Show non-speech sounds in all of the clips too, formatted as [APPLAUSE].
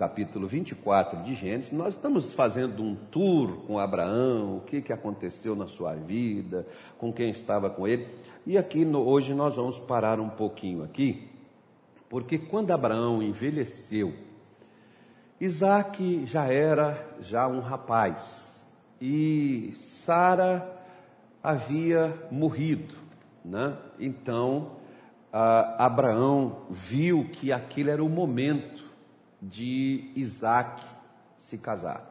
capítulo 24 de Gênesis, nós estamos fazendo um tour com Abraão, o que, que aconteceu na sua vida, com quem estava com ele. E aqui no, hoje nós vamos parar um pouquinho aqui, porque quando Abraão envelheceu, Isaac já era já um rapaz e Sara havia morrido, né? Então Abraão viu que aquele era o momento de Isaac se casar.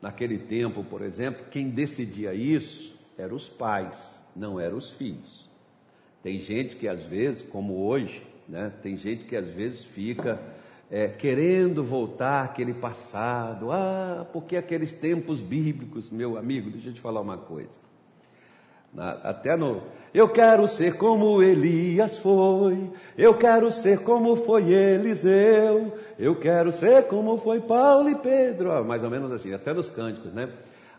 Naquele tempo, por exemplo, quem decidia isso eram os pais, não eram os filhos. Tem gente que às vezes, como hoje, né, tem gente que às vezes fica é, querendo voltar àquele passado, ah, porque aqueles tempos bíblicos, meu amigo, deixa eu te falar uma coisa. Até no. Eu quero ser como Elias foi, eu quero ser como foi Eliseu, eu quero ser como foi Paulo e Pedro, mais ou menos assim, até nos cânticos, né?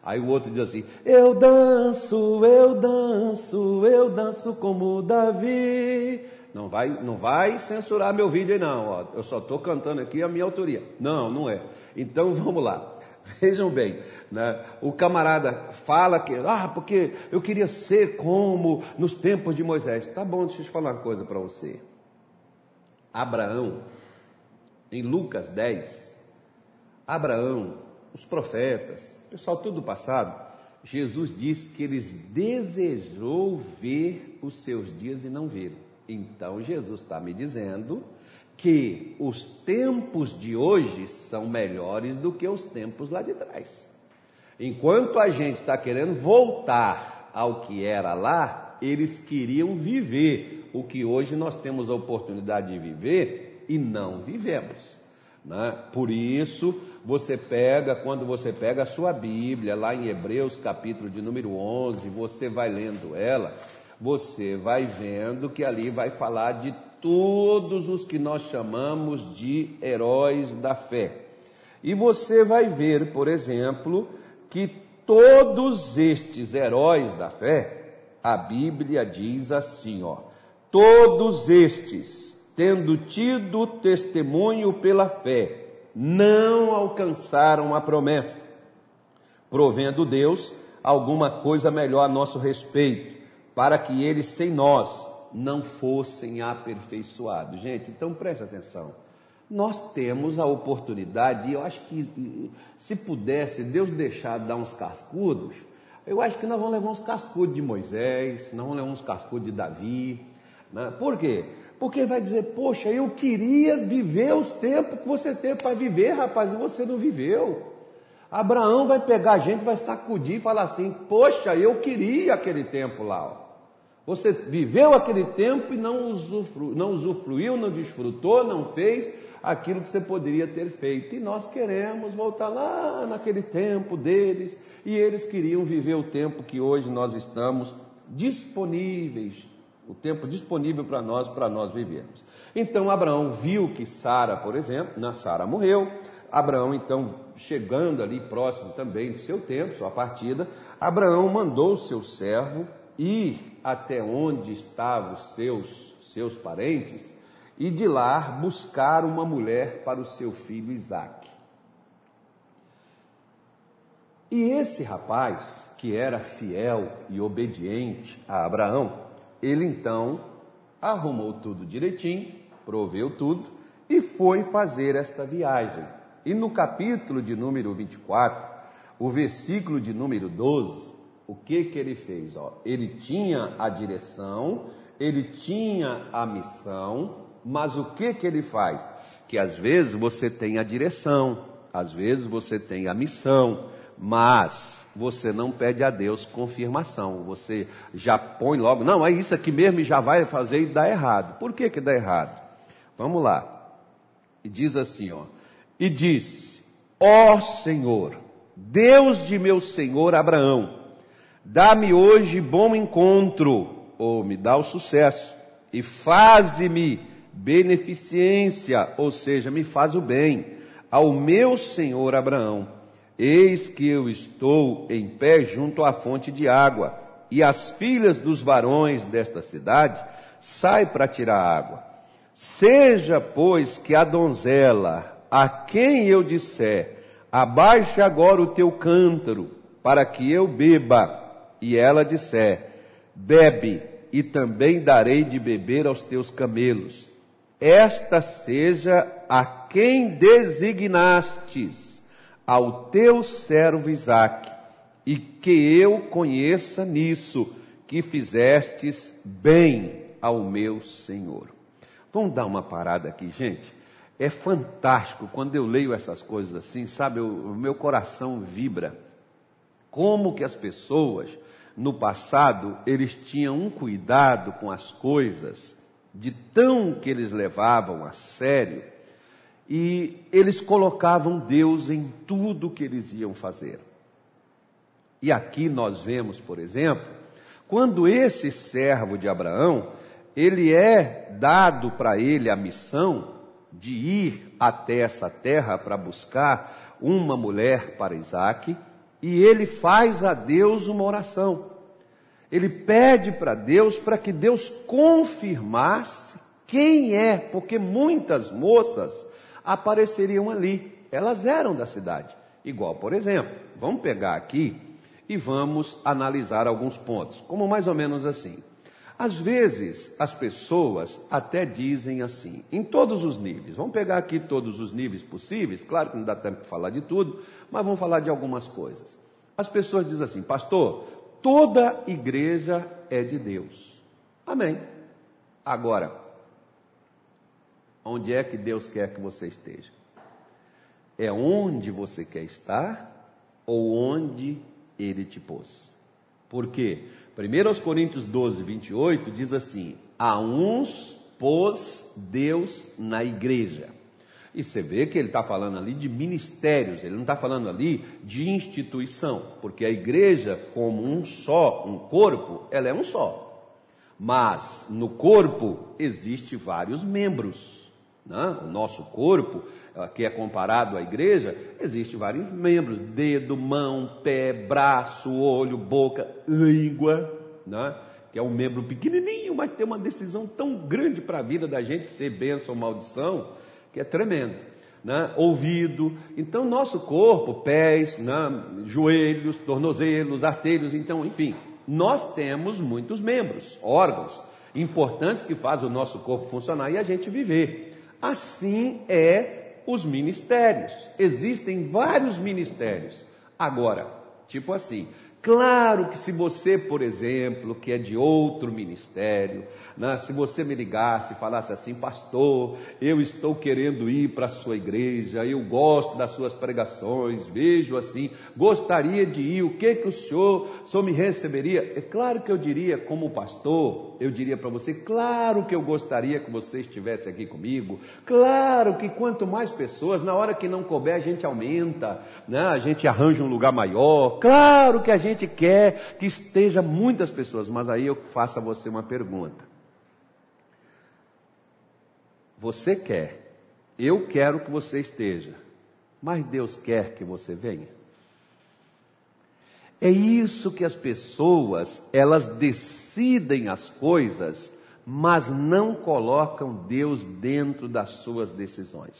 Aí o outro diz assim: Eu danço, eu danço, eu danço como Davi. Não vai, não vai censurar meu vídeo aí, não. Ó. Eu só estou cantando aqui a minha autoria. Não, não é. Então [LAUGHS] vamos lá. [LAUGHS] Vejam bem, né? o camarada fala que, ah, porque eu queria ser como nos tempos de Moisés. Tá bom, deixa eu te falar uma coisa para você. Abraão, em Lucas 10, Abraão, os profetas, pessoal tudo do passado, Jesus disse que eles desejou ver os seus dias e não viram. Então Jesus está me dizendo que os tempos de hoje são melhores do que os tempos lá de trás. Enquanto a gente está querendo voltar ao que era lá, eles queriam viver o que hoje nós temos a oportunidade de viver e não vivemos. Né? Por isso, você pega, quando você pega a sua Bíblia, lá em Hebreus, capítulo de número 11, você vai lendo ela, você vai vendo que ali vai falar de todos os que nós chamamos de heróis da fé. E você vai ver, por exemplo, que todos estes heróis da fé, a Bíblia diz assim, ó: todos estes, tendo tido testemunho pela fé, não alcançaram a promessa, provendo Deus alguma coisa melhor a nosso respeito, para que eles sem nós não fossem aperfeiçoados. Gente, então preste atenção. Nós temos a oportunidade, e eu acho que se pudesse Deus deixar dar uns cascudos, eu acho que nós vamos levar uns cascudos de Moisés, nós vamos levar uns cascudos de Davi. Né? Por quê? Porque ele vai dizer, poxa, eu queria viver os tempos que você teve para viver, rapaz, e você não viveu. Abraão vai pegar a gente, vai sacudir e falar assim, poxa, eu queria aquele tempo lá. Ó. Você viveu aquele tempo e não, usufru, não usufruiu, não desfrutou, não fez aquilo que você poderia ter feito. E nós queremos voltar lá naquele tempo deles, e eles queriam viver o tempo que hoje nós estamos disponíveis, o tempo disponível para nós, para nós vivermos. Então Abraão viu que Sara, por exemplo, na Sara morreu. Abraão, então, chegando ali próximo também do seu tempo, sua partida, Abraão mandou o seu servo ir até onde estavam seus, seus parentes e de lá buscar uma mulher para o seu filho Isaque. E esse rapaz, que era fiel e obediente a Abraão, ele então arrumou tudo direitinho, proveu tudo e foi fazer esta viagem. E no capítulo de número 24, o versículo de número 12, o que que ele fez? Ó, ele tinha a direção, ele tinha a missão, mas o que que ele faz? Que às vezes você tem a direção, às vezes você tem a missão, mas você não pede a Deus confirmação. Você já põe logo, não, é isso aqui mesmo e já vai fazer e dá errado. Por que que dá errado? Vamos lá. E diz assim, ó. E disse: Ó Senhor, Deus de meu senhor Abraão, Dá-me hoje bom encontro, ou me dá o sucesso, e faze-me beneficência, ou seja, me faz o bem, ao meu senhor Abraão. Eis que eu estou em pé junto à fonte de água, e as filhas dos varões desta cidade saem para tirar água. Seja, pois, que a donzela, a quem eu disser, abaixe agora o teu cântaro, para que eu beba, e ela disser, bebe, e também darei de beber aos teus camelos. Esta seja a quem designastes, ao teu servo Isaque, e que eu conheça nisso, que fizestes bem ao meu Senhor. Vamos dar uma parada aqui, gente. É fantástico quando eu leio essas coisas assim, sabe? O, meu coração vibra. Como que as pessoas no passado eles tinham um cuidado com as coisas, de tão que eles levavam a sério, e eles colocavam Deus em tudo que eles iam fazer. E aqui nós vemos, por exemplo, quando esse servo de Abraão, ele é dado para ele a missão de ir até essa terra para buscar uma mulher para Isaac, e ele faz a Deus uma oração. Ele pede para Deus para que Deus confirmasse quem é, porque muitas moças apareceriam ali. Elas eram da cidade. Igual, por exemplo, vamos pegar aqui e vamos analisar alguns pontos, como mais ou menos assim. Às vezes, as pessoas até dizem assim, em todos os níveis, vamos pegar aqui todos os níveis possíveis, claro que não dá tempo de falar de tudo, mas vamos falar de algumas coisas. As pessoas dizem assim, pastor, toda igreja é de Deus. Amém. Agora, onde é que Deus quer que você esteja? É onde você quer estar ou onde Ele te pôs? Por quê? 1 Coríntios 12, 28 diz assim: A uns pôs Deus na igreja. E você vê que ele está falando ali de ministérios, ele não está falando ali de instituição, porque a igreja, como um só, um corpo, ela é um só. Mas no corpo existe vários membros. Né? O nosso corpo, que é comparado à igreja, existe vários membros: dedo, mão, pé, braço, olho, boca, língua, né? que é um membro pequenininho, mas tem uma decisão tão grande para a vida da gente ser bênção ou maldição, que é tremendo. Né? Ouvido, então nosso corpo, pés, joelhos, tornozelos, artelhos, então, enfim, nós temos muitos membros, órgãos importantes que fazem o nosso corpo funcionar e a gente viver. Assim é os ministérios. Existem vários ministérios. Agora, tipo assim, Claro que se você, por exemplo, que é de outro ministério, né, se você me ligasse e falasse assim, pastor, eu estou querendo ir para a sua igreja, eu gosto das suas pregações, vejo assim, gostaria de ir, o que que o senhor, o senhor me receberia? É claro que eu diria, como pastor, eu diria para você, claro que eu gostaria que você estivesse aqui comigo, claro que quanto mais pessoas, na hora que não couber a gente aumenta, né, a gente arranja um lugar maior, claro que a gente gente quer que esteja muitas pessoas, mas aí eu faço a você uma pergunta. Você quer, eu quero que você esteja, mas Deus quer que você venha? É isso que as pessoas, elas decidem as coisas, mas não colocam Deus dentro das suas decisões.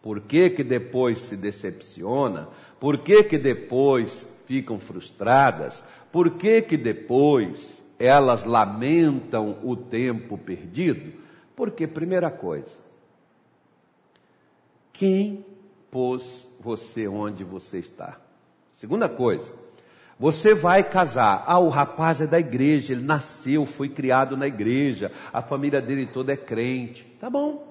Por que que depois se decepciona? Por que que depois ficam frustradas, por que que depois elas lamentam o tempo perdido? Porque, primeira coisa, quem pôs você onde você está? Segunda coisa, você vai casar. Ah, o rapaz é da igreja, ele nasceu, foi criado na igreja, a família dele toda é crente. Tá bom,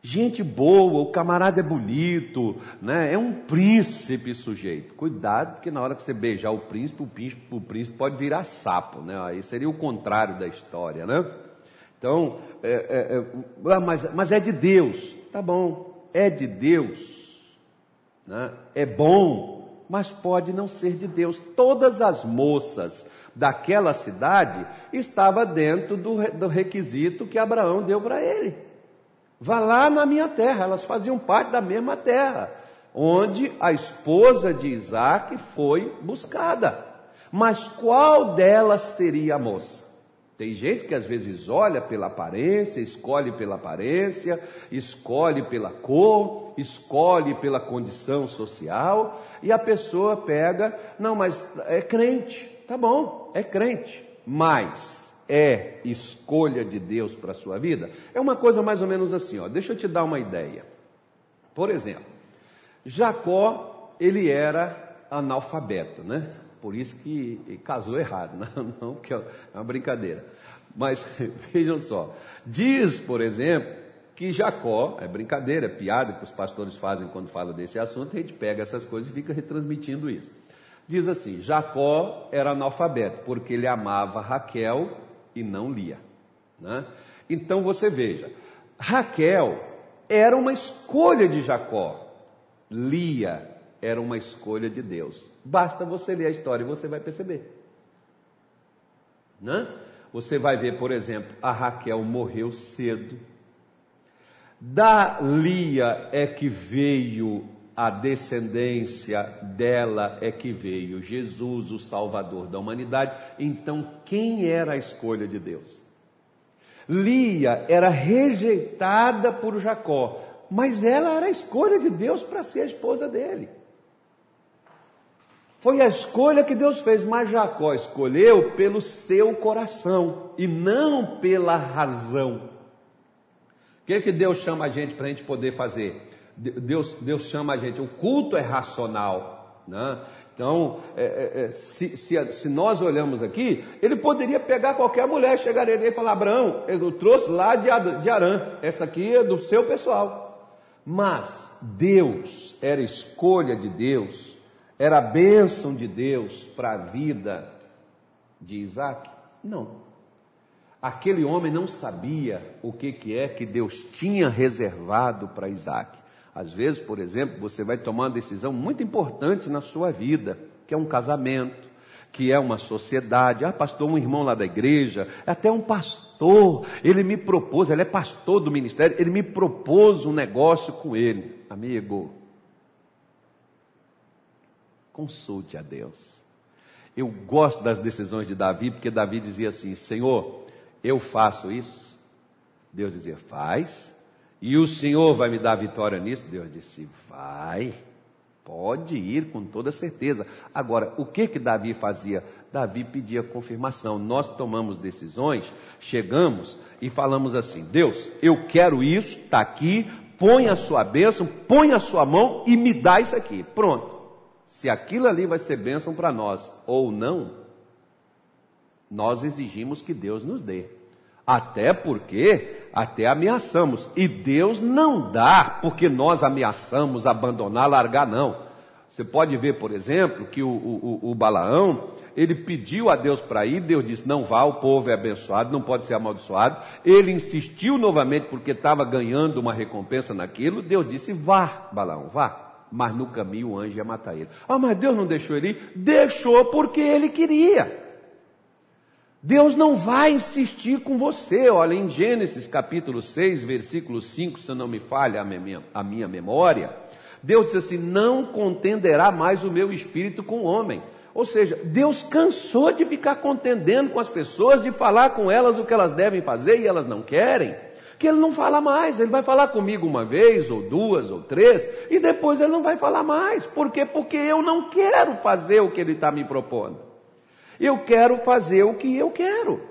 Gente boa, o camarada é bonito, né? é um príncipe sujeito. Cuidado, porque na hora que você beijar o príncipe, o príncipe, o príncipe pode virar sapo, né? Aí seria o contrário da história, né? Então, é, é, é, ah, mas, mas é de Deus, tá bom, é de Deus, né? é bom, mas pode não ser de Deus. Todas as moças daquela cidade estavam dentro do, do requisito que Abraão deu para ele. Vá lá na minha terra, elas faziam parte da mesma terra, onde a esposa de Isaac foi buscada. Mas qual delas seria a moça? Tem gente que às vezes olha pela aparência, escolhe pela aparência, escolhe pela cor, escolhe pela condição social, e a pessoa pega, não, mas é crente, tá bom, é crente, mas é escolha de Deus para a sua vida? É uma coisa mais ou menos assim, ó, deixa eu te dar uma ideia. Por exemplo, Jacó, ele era analfabeto, né? Por isso que casou errado, [LAUGHS] não, não, porque é uma brincadeira. Mas [LAUGHS] vejam só, diz, por exemplo, que Jacó, é brincadeira, é piada que os pastores fazem quando falam desse assunto, a gente pega essas coisas e fica retransmitindo isso. Diz assim: Jacó era analfabeto, porque ele amava Raquel e não lia. Né? Então você veja, Raquel era uma escolha de Jacó, Lia era uma escolha de Deus. Basta você ler a história e você vai perceber. Né? Você vai ver, por exemplo, a Raquel morreu cedo. Da Lia é que veio a descendência dela é que veio Jesus, o Salvador da humanidade. Então, quem era a escolha de Deus? Lia era rejeitada por Jacó, mas ela era a escolha de Deus para ser a esposa dele. Foi a escolha que Deus fez, mas Jacó escolheu pelo seu coração e não pela razão. O que, é que Deus chama a gente para a gente poder fazer? Deus, Deus chama a gente, o culto é racional. Né? Então, é, é, é se, se, se, nós olhamos aqui, ele poderia pegar qualquer mulher, chegar nele e falar: Abraão, eu trouxe lá de, de Arã, essa aqui é do seu pessoal. Mas Deus, era escolha de Deus, era bênção de Deus para a vida de Isaac? Não. Aquele homem não sabia o que, que é que Deus tinha reservado para Isaac. Às vezes, por exemplo, você vai tomar uma decisão muito importante na sua vida, que é um casamento, que é uma sociedade. Ah, pastor, um irmão lá da igreja, é até um pastor, ele me propôs, ele é pastor do ministério, ele me propôs um negócio com ele. Amigo, Consulte a Deus. Eu gosto das decisões de Davi, porque Davi dizia assim: Senhor, eu faço isso. Deus dizia: Faz. E o Senhor vai me dar vitória nisso? Deus disse: Vai. Pode ir com toda certeza. Agora, o que que Davi fazia? Davi pedia confirmação. Nós tomamos decisões, chegamos e falamos assim: Deus, eu quero isso, está aqui, põe a sua bênção, põe a sua mão e me dá isso aqui. Pronto se aquilo ali vai ser bênção para nós ou não, nós exigimos que Deus nos dê. Até porque até ameaçamos. E Deus não dá porque nós ameaçamos abandonar, largar, não. Você pode ver, por exemplo, que o, o, o Balaão, ele pediu a Deus para ir, Deus disse: não vá, o povo é abençoado, não pode ser amaldiçoado. Ele insistiu novamente porque estava ganhando uma recompensa naquilo. Deus disse: vá, Balaão, vá mas no caminho o anjo ia matar ele. Ah, mas Deus não deixou ele ir? Deixou porque ele queria. Deus não vai insistir com você. Olha, em Gênesis capítulo 6, versículo 5, se não me falha a minha, memória, Deus disse assim: Não contenderá mais o meu espírito com o homem. Ou seja, Deus cansou de ficar contendendo com as pessoas, de falar com elas o que elas devem fazer e elas não querem que ele não fala mais. Ele vai falar comigo uma vez, ou duas, ou três, e depois ele não vai falar mais. Por quê? Porque eu não quero fazer o que ele está me propondo. Eu quero fazer o que eu quero.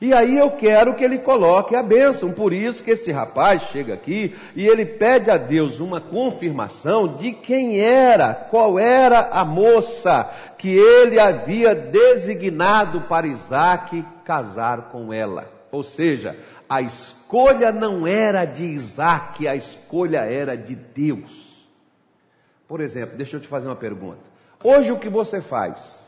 E aí eu quero que ele coloque a bênção. Por isso que esse rapaz chega aqui e ele pede a Deus uma confirmação de quem era, qual era a moça que ele havia designado para Isaac casar com ela. Ou seja, a escolha não era de Isaac, a escolha era de Deus. Por exemplo, deixa eu te fazer uma pergunta. Hoje o que você faz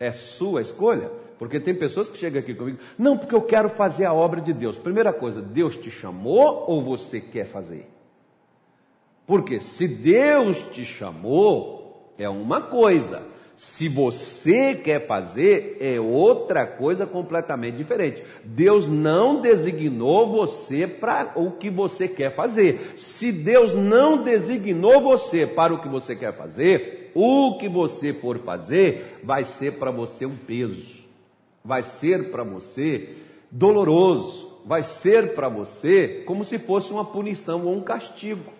é sua escolha? Porque tem pessoas que chegam aqui comigo, não, porque eu quero fazer a obra de Deus. Primeira coisa, Deus te chamou ou você quer fazer? Porque se Deus te chamou, é uma coisa. Se você quer fazer, é outra coisa completamente diferente. Deus não designou você para o que você quer fazer. Se Deus não designou você para o que você quer fazer, o que você for fazer vai ser para você um peso. vai ser para você doloroso, vai ser para você como se fosse uma punição ou um castigo.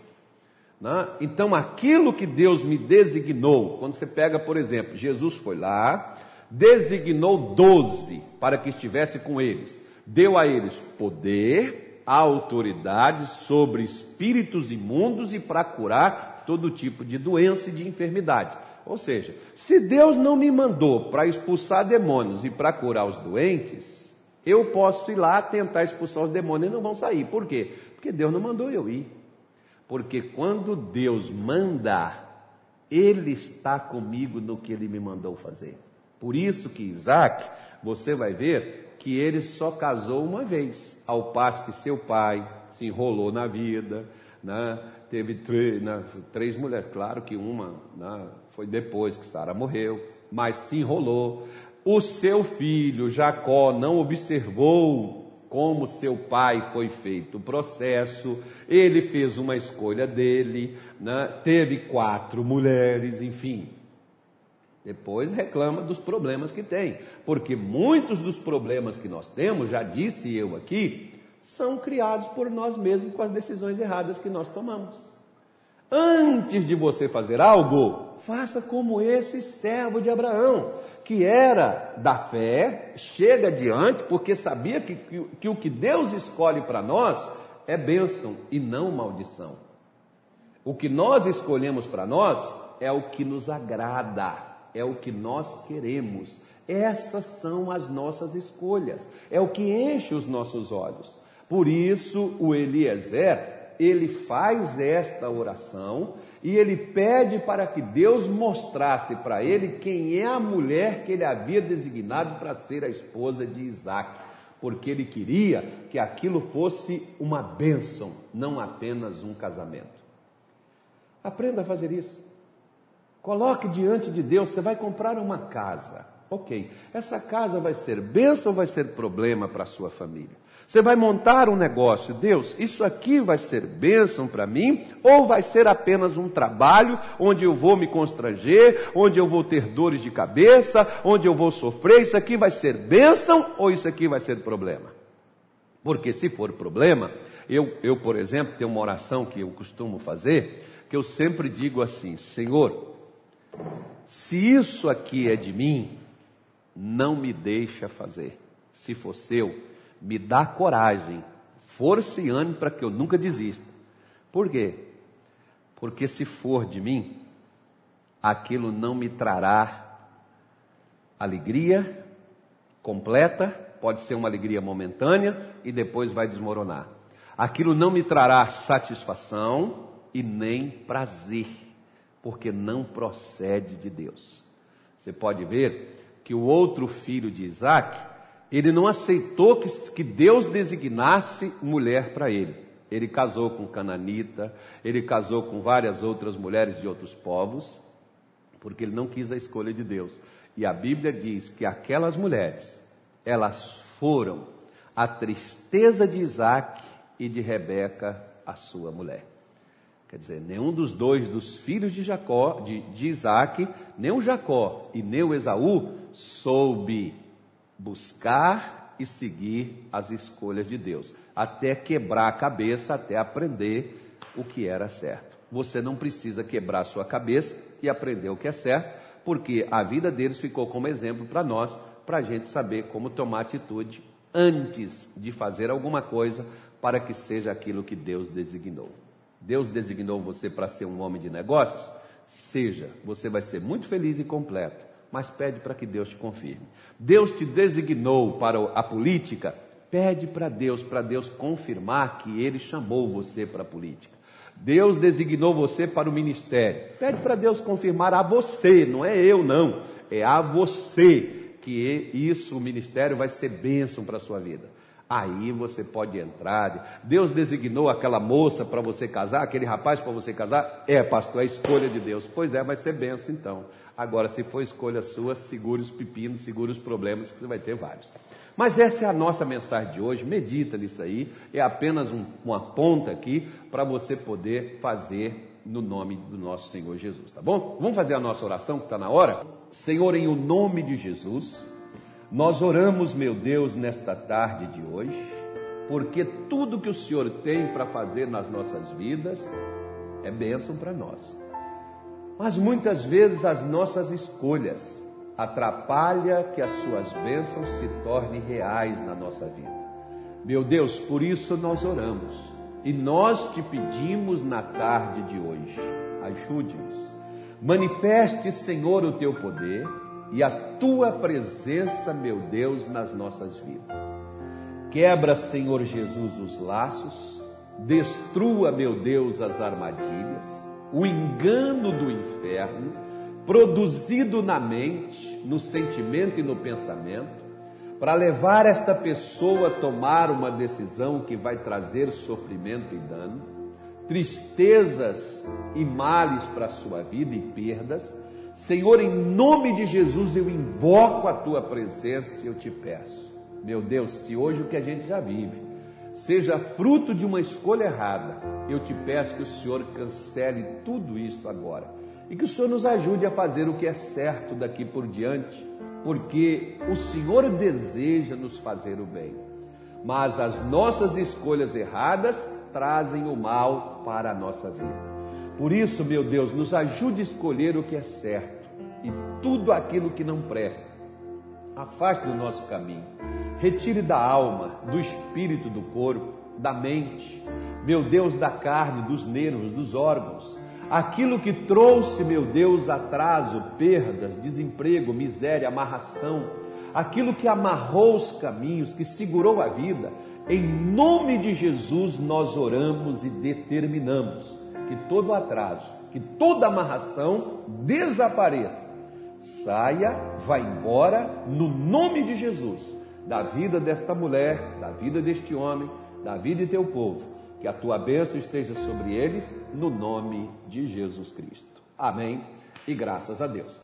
Né? Então, aquilo que Deus me designou, quando você pega, por exemplo, Jesus foi lá, designou doze para que estivesse com eles, deu a eles poder, autoridade sobre espíritos imundos e para curar todo tipo de doença e de enfermidade. Ou seja, se Deus não me mandou para expulsar demônios e para curar os doentes, eu posso ir lá tentar expulsar os demônios e não vão sair. Por quê? Porque Deus não mandou eu ir. Porque quando Deus manda, Ele está comigo no que Ele me mandou fazer. Por isso que Isaac, você vai ver que ele só casou uma vez, ao passo que seu pai se enrolou na vida, né? teve três, né? três mulheres, claro que uma né? foi depois que Sara morreu, mas se enrolou. O seu filho Jacó não observou como seu pai foi feito o processo, ele fez uma escolha dele, né? teve quatro mulheres, enfim. Depois reclama dos problemas que tem, porque muitos dos problemas que nós temos, já disse eu aqui, são criados por nós mesmos com as decisões erradas que nós tomamos. Antes de você fazer algo, faça como esse servo de Abraão, que era da fé, chega adiante, porque sabia que, que, que o que Deus escolhe para nós é bênção e não maldição. O que nós escolhemos para nós é o que nos agrada, é o que nós queremos. Essas são as nossas escolhas, é o que enche os nossos olhos. Por isso, o Eliezer ele faz esta oração e ele pede para que Deus mostrasse para ele quem é a mulher que ele havia designado para ser a esposa de Isaac, porque ele queria que aquilo fosse uma bênção, não apenas um casamento. Aprenda a fazer isso. Coloque diante de Deus, você vai comprar uma casa. Ok, essa casa vai ser bênção ou vai ser problema para a sua família? Você vai montar um negócio, Deus, isso aqui vai ser bênção para mim, ou vai ser apenas um trabalho onde eu vou me constranger, onde eu vou ter dores de cabeça, onde eu vou sofrer, isso aqui vai ser bênção ou isso aqui vai ser problema? Porque se for problema, eu, eu, por exemplo, tenho uma oração que eu costumo fazer, que eu sempre digo assim: Senhor, se isso aqui é de mim, não me deixa fazer. Se for seu, me dá coragem, força e ânimo para que eu nunca desista. Por quê? Porque se for de mim, aquilo não me trará alegria completa, pode ser uma alegria momentânea e depois vai desmoronar. Aquilo não me trará satisfação e nem prazer, porque não procede de Deus. Você pode ver que o outro filho de Isaac, ele não aceitou que, que Deus designasse mulher para ele. Ele casou com Cananita, ele casou com várias outras mulheres de outros povos, porque ele não quis a escolha de Deus. E a Bíblia diz que aquelas mulheres, elas foram a tristeza de Isaac e de Rebeca, a sua mulher. Quer dizer, nenhum dos dois dos filhos de Jacó, de, de Isaac, nem o Jacó e nem o Esaú, soube buscar e seguir as escolhas de Deus, até quebrar a cabeça, até aprender o que era certo. Você não precisa quebrar sua cabeça e aprender o que é certo, porque a vida deles ficou como exemplo para nós, para a gente saber como tomar atitude antes de fazer alguma coisa para que seja aquilo que Deus designou. Deus designou você para ser um homem de negócios? Seja, você vai ser muito feliz e completo mas pede para que Deus te confirme. Deus te designou para a política, pede para Deus, para Deus confirmar que Ele chamou você para a política. Deus designou você para o ministério, pede para Deus confirmar a você, não é eu não, é a você que isso, o ministério vai ser bênção para a sua vida. Aí você pode entrar. Deus designou aquela moça para você casar, aquele rapaz para você casar? É, pastor, é escolha de Deus. Pois é, vai ser benção então. Agora, se for escolha sua, segure os pepinos, segure os problemas, que você vai ter vários. Mas essa é a nossa mensagem de hoje. Medita nisso aí. É apenas um, uma ponta aqui para você poder fazer no nome do nosso Senhor Jesus, tá bom? Vamos fazer a nossa oração que está na hora? Senhor, em o nome de Jesus Nós oramos, meu Deus, nesta tarde de hoje, porque tudo que o Senhor tem para fazer nas nossas vidas é bênção para nós. Mas muitas vezes as nossas escolhas atrapalham que as suas bênçãos se tornem reais na nossa vida. Meu Deus, por isso nós oramos e nós te pedimos na tarde de hoje, ajude-nos. Manifeste, Senhor, o teu poder e a tua presença, meu Deus, nas nossas vidas. Quebra, Senhor Jesus, os laços, destrua, meu Deus, as armadilhas, o engano do inferno, produzido na mente, no sentimento e no pensamento, para levar esta pessoa a tomar uma decisão que vai trazer sofrimento e dano, tristezas e males para a sua vida e perdas Senhor, em nome de Jesus, eu invoco a tua presença e eu te peço. Meu Deus, se hoje o que a gente já vive seja fruto de uma escolha errada, eu te peço que o Senhor cancele tudo isto agora e que o Senhor nos ajude a fazer o que é certo daqui por diante, porque o Senhor deseja nos fazer o bem, mas as nossas escolhas erradas trazem o mal para a nossa vida. Por isso, meu Deus, nos ajude a escolher o que é certo e tudo aquilo que não presta. Afaste do nosso caminho. Retire da alma, do espírito, do corpo, da mente, meu Deus, da carne, dos nervos, dos órgãos. Aquilo que trouxe, meu Deus, atraso, perdas, desemprego, miséria, amarração, aquilo que amarrou os caminhos, que segurou a vida, em nome de Jesus nós oramos e determinamos que todo atraso, que toda amarração desapareça. Saia, vá embora, no nome de Jesus, da vida desta mulher, da vida deste homem, da vida de teu povo. Que a tua bênção esteja sobre eles, no nome de Jesus Cristo. Amém e graças a Deus.